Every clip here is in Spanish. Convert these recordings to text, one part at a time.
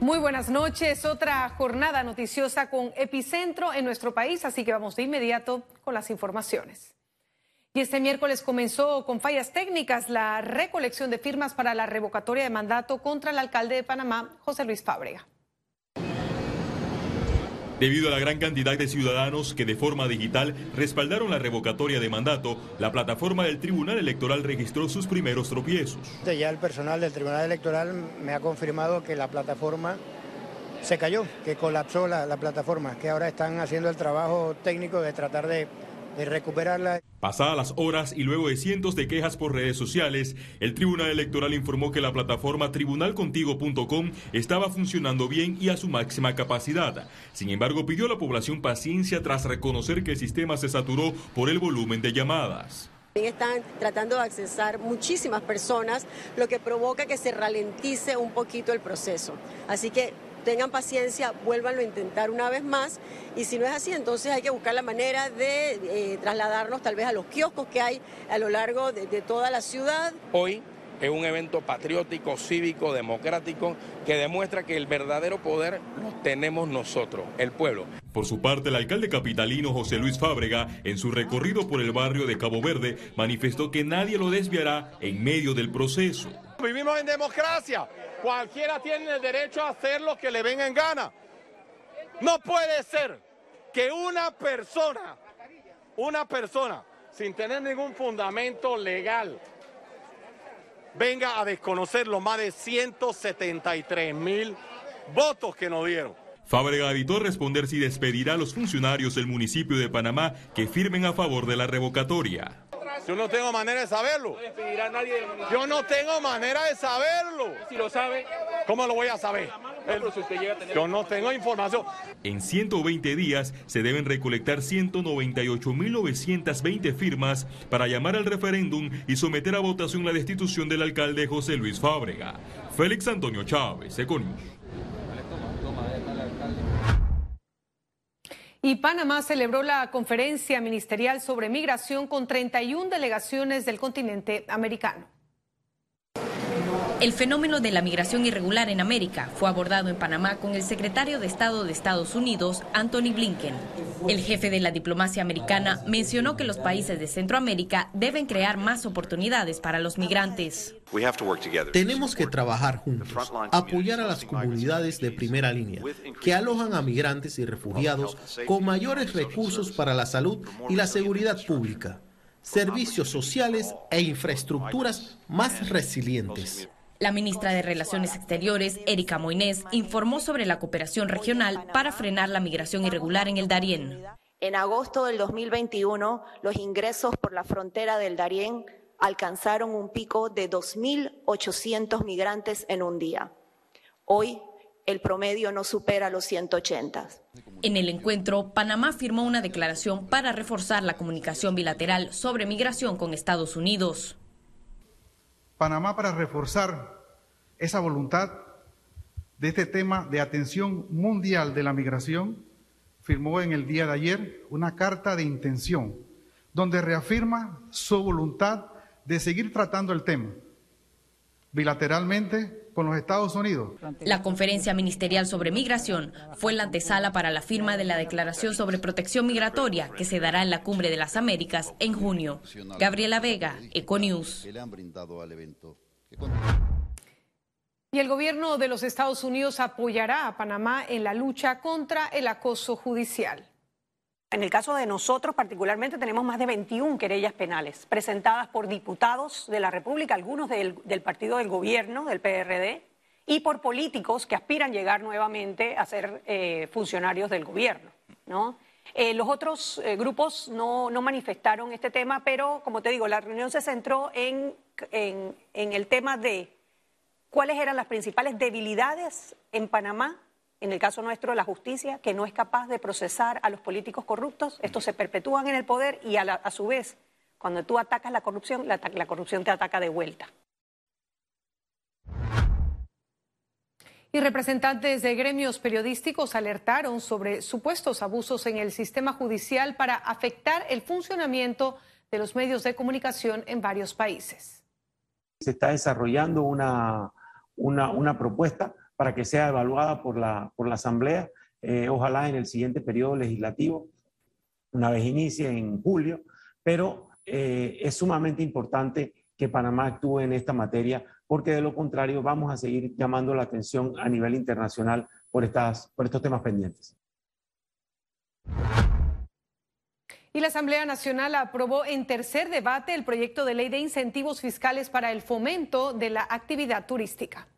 Muy buenas noches. Otra jornada noticiosa con epicentro en nuestro país, así que vamos de inmediato con las informaciones. Y este miércoles comenzó con fallas técnicas la recolección de firmas para la revocatoria de mandato contra el alcalde de Panamá, José Luis Fábrega. Debido a la gran cantidad de ciudadanos que de forma digital respaldaron la revocatoria de mandato, la plataforma del Tribunal Electoral registró sus primeros tropiezos. Ya el personal del Tribunal Electoral me ha confirmado que la plataforma se cayó, que colapsó la, la plataforma, que ahora están haciendo el trabajo técnico de tratar de recuperarla. Pasadas las horas y luego de cientos de quejas por redes sociales, el Tribunal Electoral informó que la plataforma tribunalcontigo.com estaba funcionando bien y a su máxima capacidad. Sin embargo, pidió a la población paciencia tras reconocer que el sistema se saturó por el volumen de llamadas. Están tratando de accesar muchísimas personas, lo que provoca que se ralentice un poquito el proceso. Así que tengan paciencia, vuélvanlo a intentar una vez más y si no es así, entonces hay que buscar la manera de eh, trasladarnos tal vez a los kioscos que hay a lo largo de, de toda la ciudad. Hoy es un evento patriótico, cívico, democrático, que demuestra que el verdadero poder lo tenemos nosotros, el pueblo. Por su parte, el alcalde capitalino José Luis Fábrega, en su recorrido por el barrio de Cabo Verde, manifestó que nadie lo desviará en medio del proceso. Vivimos en democracia Cualquiera tiene el derecho a hacer lo que le venga en gana. No puede ser que una persona, una persona, sin tener ningún fundamento legal, venga a desconocer los más de 173 mil votos que nos dieron. Fábrega evitó responder si despedirá a los funcionarios del municipio de Panamá que firmen a favor de la revocatoria. Yo no tengo manera de saberlo. Yo no tengo manera de saberlo. Si lo sabe. ¿Cómo lo voy a saber? Yo no tengo información. En 120 días se deben recolectar 198.920 firmas para llamar al referéndum y someter a votación la destitución del alcalde José Luis Fábrega. Félix Antonio Chávez, Econius. Y Panamá celebró la conferencia ministerial sobre migración con 31 delegaciones del continente americano. El fenómeno de la migración irregular en América fue abordado en Panamá con el secretario de Estado de Estados Unidos, Anthony Blinken. El jefe de la diplomacia americana mencionó que los países de Centroamérica deben crear más oportunidades para los migrantes. Tenemos que trabajar juntos, apoyar a las comunidades de primera línea, que alojan a migrantes y refugiados con mayores recursos para la salud y la seguridad pública, servicios sociales e infraestructuras más resilientes. La ministra de Relaciones Exteriores, Erika Moines, informó sobre la cooperación regional para frenar la migración irregular en el Darién. En agosto del 2021, los ingresos por la frontera del Darién alcanzaron un pico de 2.800 migrantes en un día. Hoy, el promedio no supera los 180. En el encuentro, Panamá firmó una declaración para reforzar la comunicación bilateral sobre migración con Estados Unidos. Panamá para reforzar esa voluntad de este tema de atención mundial de la migración, firmó en el día de ayer una carta de intención donde reafirma su voluntad de seguir tratando el tema bilateralmente con los Estados Unidos. La conferencia ministerial sobre migración fue la antesala para la firma de la Declaración sobre Protección Migratoria que se dará en la Cumbre de las Américas en junio. Gabriela Vega, Econews. Y el gobierno de los Estados Unidos apoyará a Panamá en la lucha contra el acoso judicial. En el caso de nosotros particularmente tenemos más de 21 querellas penales presentadas por diputados de la República, algunos del, partido del gobierno, del PRD, y por políticos que aspiran llegar nuevamente a ser eh, funcionarios del gobierno. ¿no? Eh, los otros eh, grupos no, manifestaron este tema, pero como te digo, la reunión se centró en, en el tema de cuáles eran las principales debilidades en Panamá en el caso nuestro, la justicia, que no es capaz de procesar a los políticos corruptos, estos se perpetúan en el poder y a, su vez, cuando tú atacas la corrupción, la, la corrupción te ataca de vuelta. Y representantes de gremios periodísticos alertaron sobre supuestos abusos en el sistema judicial para afectar el funcionamiento de los medios de comunicación en varios países. Se está desarrollando una, una, una propuesta para que sea evaluada por la, por la Asamblea, eh, ojalá en el siguiente periodo legislativo, una vez inicie en julio, pero eh, es sumamente importante que Panamá actúe en esta materia, porque de lo contrario vamos a seguir llamando la atención a nivel internacional por, estas, por estos temas pendientes. Y la Asamblea Nacional aprobó en tercer debate el proyecto de ley de incentivos fiscales para el fomento de la actividad turística.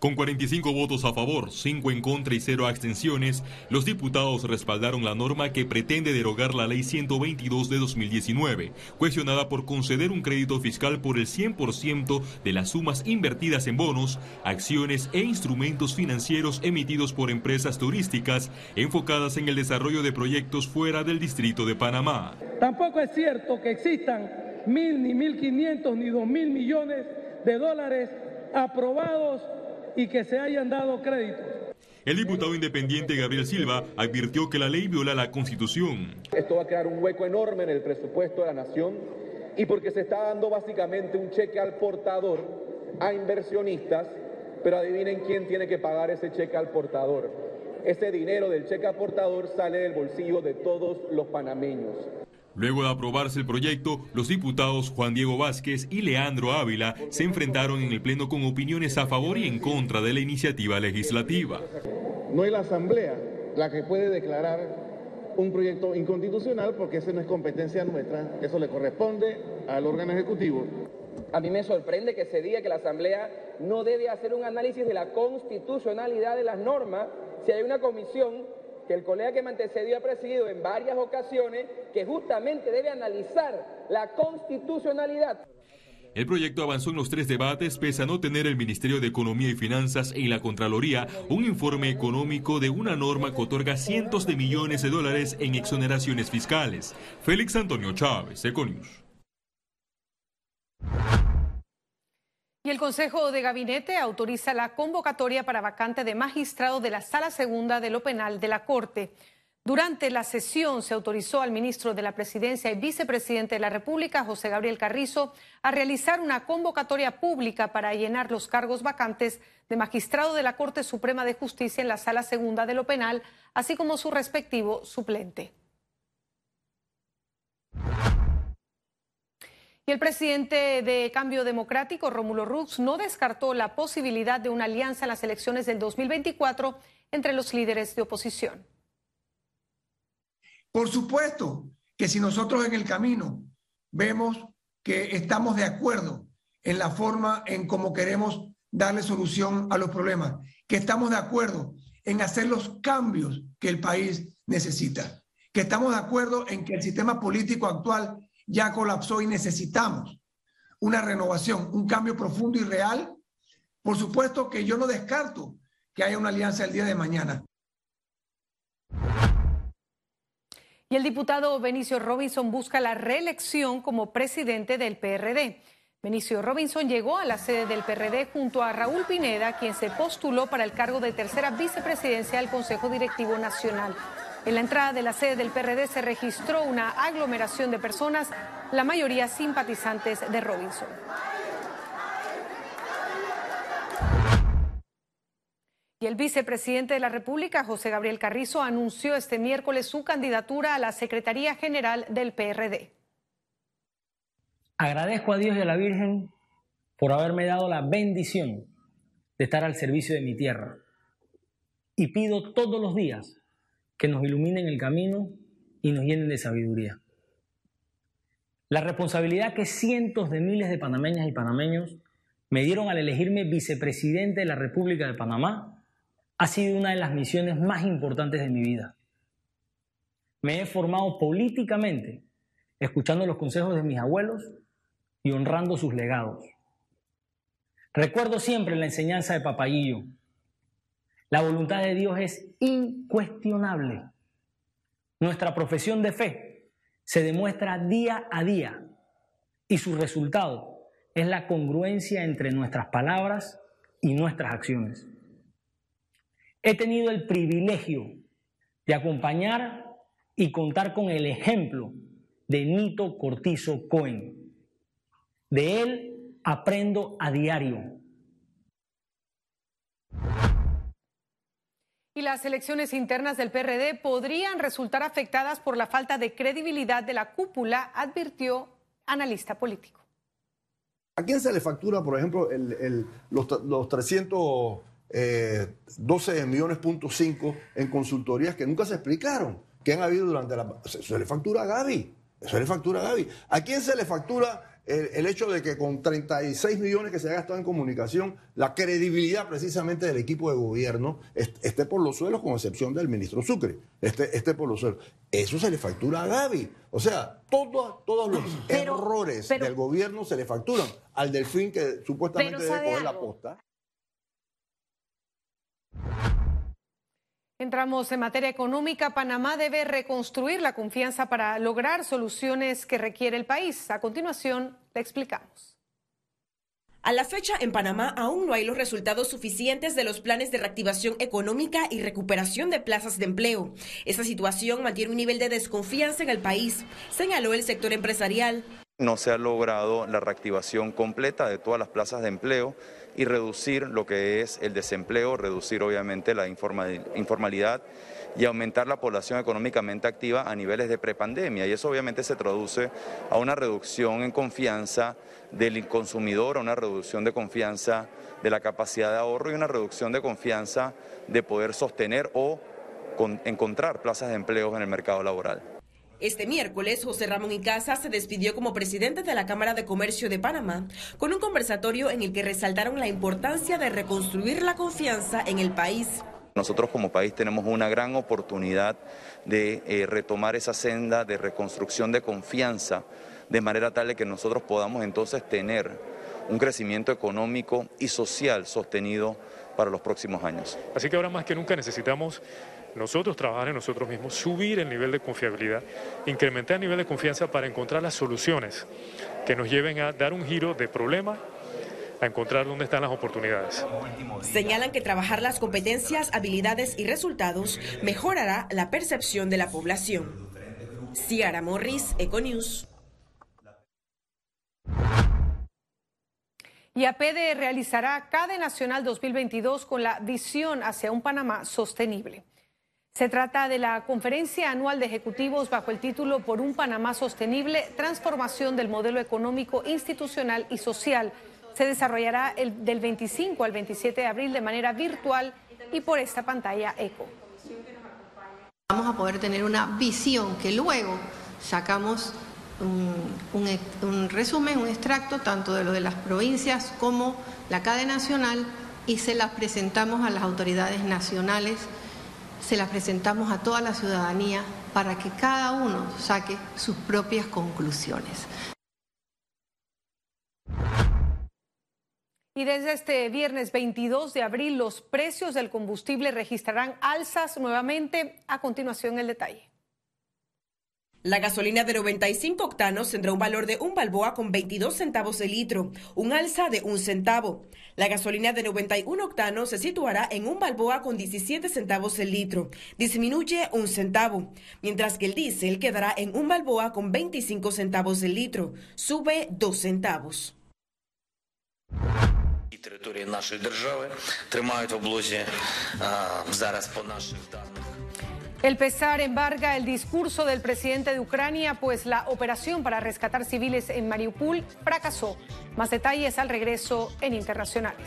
Con 45 votos a favor, 5 en contra y 0 abstenciones, los diputados respaldaron la norma que pretende derogar la Ley 122 de 2019, cuestionada por conceder un crédito fiscal por el 100% de las sumas invertidas en bonos, acciones e instrumentos financieros emitidos por empresas turísticas enfocadas en el desarrollo de proyectos fuera del Distrito de Panamá. Tampoco es cierto que existan mil, ni mil quinientos, ni dos mil millones de dólares aprobados y que se hayan dado créditos. El diputado independiente Gabriel Silva advirtió que la ley viola la Constitución. Esto va a crear un hueco enorme en el presupuesto de la nación y porque se está dando básicamente un cheque al portador, a inversionistas, pero adivinen quién tiene que pagar ese cheque al portador. Ese dinero del cheque al portador sale del bolsillo de todos los panameños. Luego de aprobarse el proyecto, los diputados Juan Diego Vázquez y Leandro Ávila se enfrentaron en el Pleno con opiniones a favor y en contra de la iniciativa legislativa. No es la Asamblea la que puede declarar un proyecto inconstitucional porque esa no es competencia nuestra, eso le corresponde al órgano ejecutivo. A mí me sorprende que se diga que la Asamblea no debe hacer un análisis de la constitucionalidad de las normas si hay una comisión que el colega que me antecedió ha presidido en varias ocasiones, que justamente debe analizar la constitucionalidad. El proyecto avanzó en los tres debates pese a no tener el Ministerio de Economía y Finanzas y la Contraloría un informe económico de una norma que otorga cientos de millones de dólares en exoneraciones fiscales. Félix Antonio Chávez, Econius. Y el Consejo de Gabinete autoriza la convocatoria para vacante de magistrado de la Sala Segunda de lo Penal de la Corte. Durante la sesión se autorizó al ministro de la Presidencia y vicepresidente de la República, José Gabriel Carrizo, a realizar una convocatoria pública para llenar los cargos vacantes de magistrado de la Corte Suprema de Justicia en la Sala Segunda de lo Penal, así como su respectivo suplente. Y el presidente de Cambio Democrático, Rómulo Rux, no descartó la posibilidad de una alianza en las elecciones del 2024 entre los líderes de oposición. Por supuesto que si nosotros en el camino vemos que estamos de acuerdo en la forma en cómo queremos darle solución a los problemas, que estamos de acuerdo en hacer los cambios que el país necesita, que estamos de acuerdo en que el sistema político actual ya colapsó y necesitamos una renovación, un cambio profundo y real. Por supuesto que yo no descarto que haya una alianza el día de mañana. Y el diputado Benicio Robinson busca la reelección como presidente del PRD. Benicio Robinson llegó a la sede del PRD junto a Raúl Pineda, quien se postuló para el cargo de tercera vicepresidencia del Consejo Directivo Nacional. En la entrada de la sede del PRD se registró una aglomeración de personas, la mayoría simpatizantes de Robinson. Y el vicepresidente de la República, José Gabriel Carrizo, anunció este miércoles su candidatura a la Secretaría General del PRD. Agradezco a Dios y a la Virgen por haberme dado la bendición de estar al servicio de mi tierra. Y pido todos los días que nos iluminen el camino y nos llenen de sabiduría. La responsabilidad que cientos de miles de panameñas y panameños me dieron al elegirme vicepresidente de la República de Panamá ha sido una de las misiones más importantes de mi vida. Me he formado políticamente, escuchando los consejos de mis abuelos y honrando sus legados. Recuerdo siempre la enseñanza de Papayillo, la voluntad de Dios es incuestionable. Nuestra profesión de fe se demuestra día a día y su resultado es la congruencia entre nuestras palabras y nuestras acciones. He tenido el privilegio de acompañar y contar con el ejemplo de Nito Cortizo Cohen. De él aprendo a diario Y las elecciones internas del PRD podrían resultar afectadas por la falta de credibilidad de la cúpula, advirtió analista político. ¿A quién se le factura, por ejemplo, los, los 312 eh, millones punto cinco en consultorías que nunca se explicaron, que han habido durante la... Se le factura a Gaby, se le factura a Gaby. ¿A quién se le factura el, hecho de que con 36 millones que se ha gastado en comunicación, la credibilidad precisamente del equipo de gobierno esté por los suelos, con excepción del ministro Sucre, esté, esté por los suelos. Eso se le factura a Gaby. O sea, todos los errores del gobierno se le facturan al delfín que supuestamente debe coger la posta. Entramos en materia económica. Panamá debe reconstruir la confianza para lograr soluciones que requiere el país. A continuación, le explicamos. A la fecha, en Panamá aún no hay los resultados suficientes de los planes de reactivación económica y recuperación de plazas de empleo. Esta situación mantiene un nivel de desconfianza en el país, señaló el sector empresarial. No se ha logrado la reactivación completa de todas las plazas de empleo y reducir lo que es el desempleo, reducir obviamente la informalidad y aumentar la población económicamente activa a niveles de prepandemia. Y eso obviamente se traduce a una reducción en confianza del consumidor, a una reducción de confianza de la capacidad de ahorro y una reducción de confianza de poder sostener o encontrar plazas de empleo en el mercado laboral. Este miércoles, José Ramón Icaza se despidió como presidente de la Cámara de Comercio de Panamá con un conversatorio en el que resaltaron la importancia de reconstruir la confianza en el país. Nosotros como país tenemos una gran oportunidad de eh, retomar esa senda de reconstrucción de confianza de manera tal de que nosotros podamos entonces tener un crecimiento económico y social sostenido para los próximos años. Así que ahora más que nunca necesitamos nosotros trabajar en nosotros mismos, subir el nivel de confiabilidad, incrementar el nivel de confianza para encontrar las soluciones que nos lleven a dar un giro de problema a encontrar dónde están las oportunidades. Señalan que trabajar las competencias, habilidades y resultados mejorará la percepción de la población. Ciara Morris, Econews. Y APD realizará CADE Nacional 2022 con la visión hacia un Panamá sostenible. Se trata de la conferencia anual de ejecutivos bajo el título Por un Panamá Sostenible, transformación del modelo económico, institucional y social. Se desarrollará el, del 25 al 27 de abril de manera virtual y por esta pantalla ECO. Vamos a poder tener una visión que luego sacamos un, un resumen, un extracto tanto de lo de las provincias como la cadena nacional y se las presentamos a las autoridades nacionales se las presentamos a toda la ciudadanía para que cada uno saque sus propias conclusiones. Y desde este viernes 22 de abril los precios del combustible registrarán alzas nuevamente. A continuación el detalle. La gasolina de 95 octanos tendrá un valor de un balboa con 22 centavos de litro, un alza de un centavo. La gasolina de 91 octanos se situará en un balboa con 17 centavos el litro, disminuye un centavo, mientras que el diésel quedará en un balboa con 25 centavos el litro, sube dos centavos. El pesar embarga el discurso del presidente de Ucrania, pues la operación para rescatar civiles en Mariupol fracasó. Más detalles al regreso en Internacionales.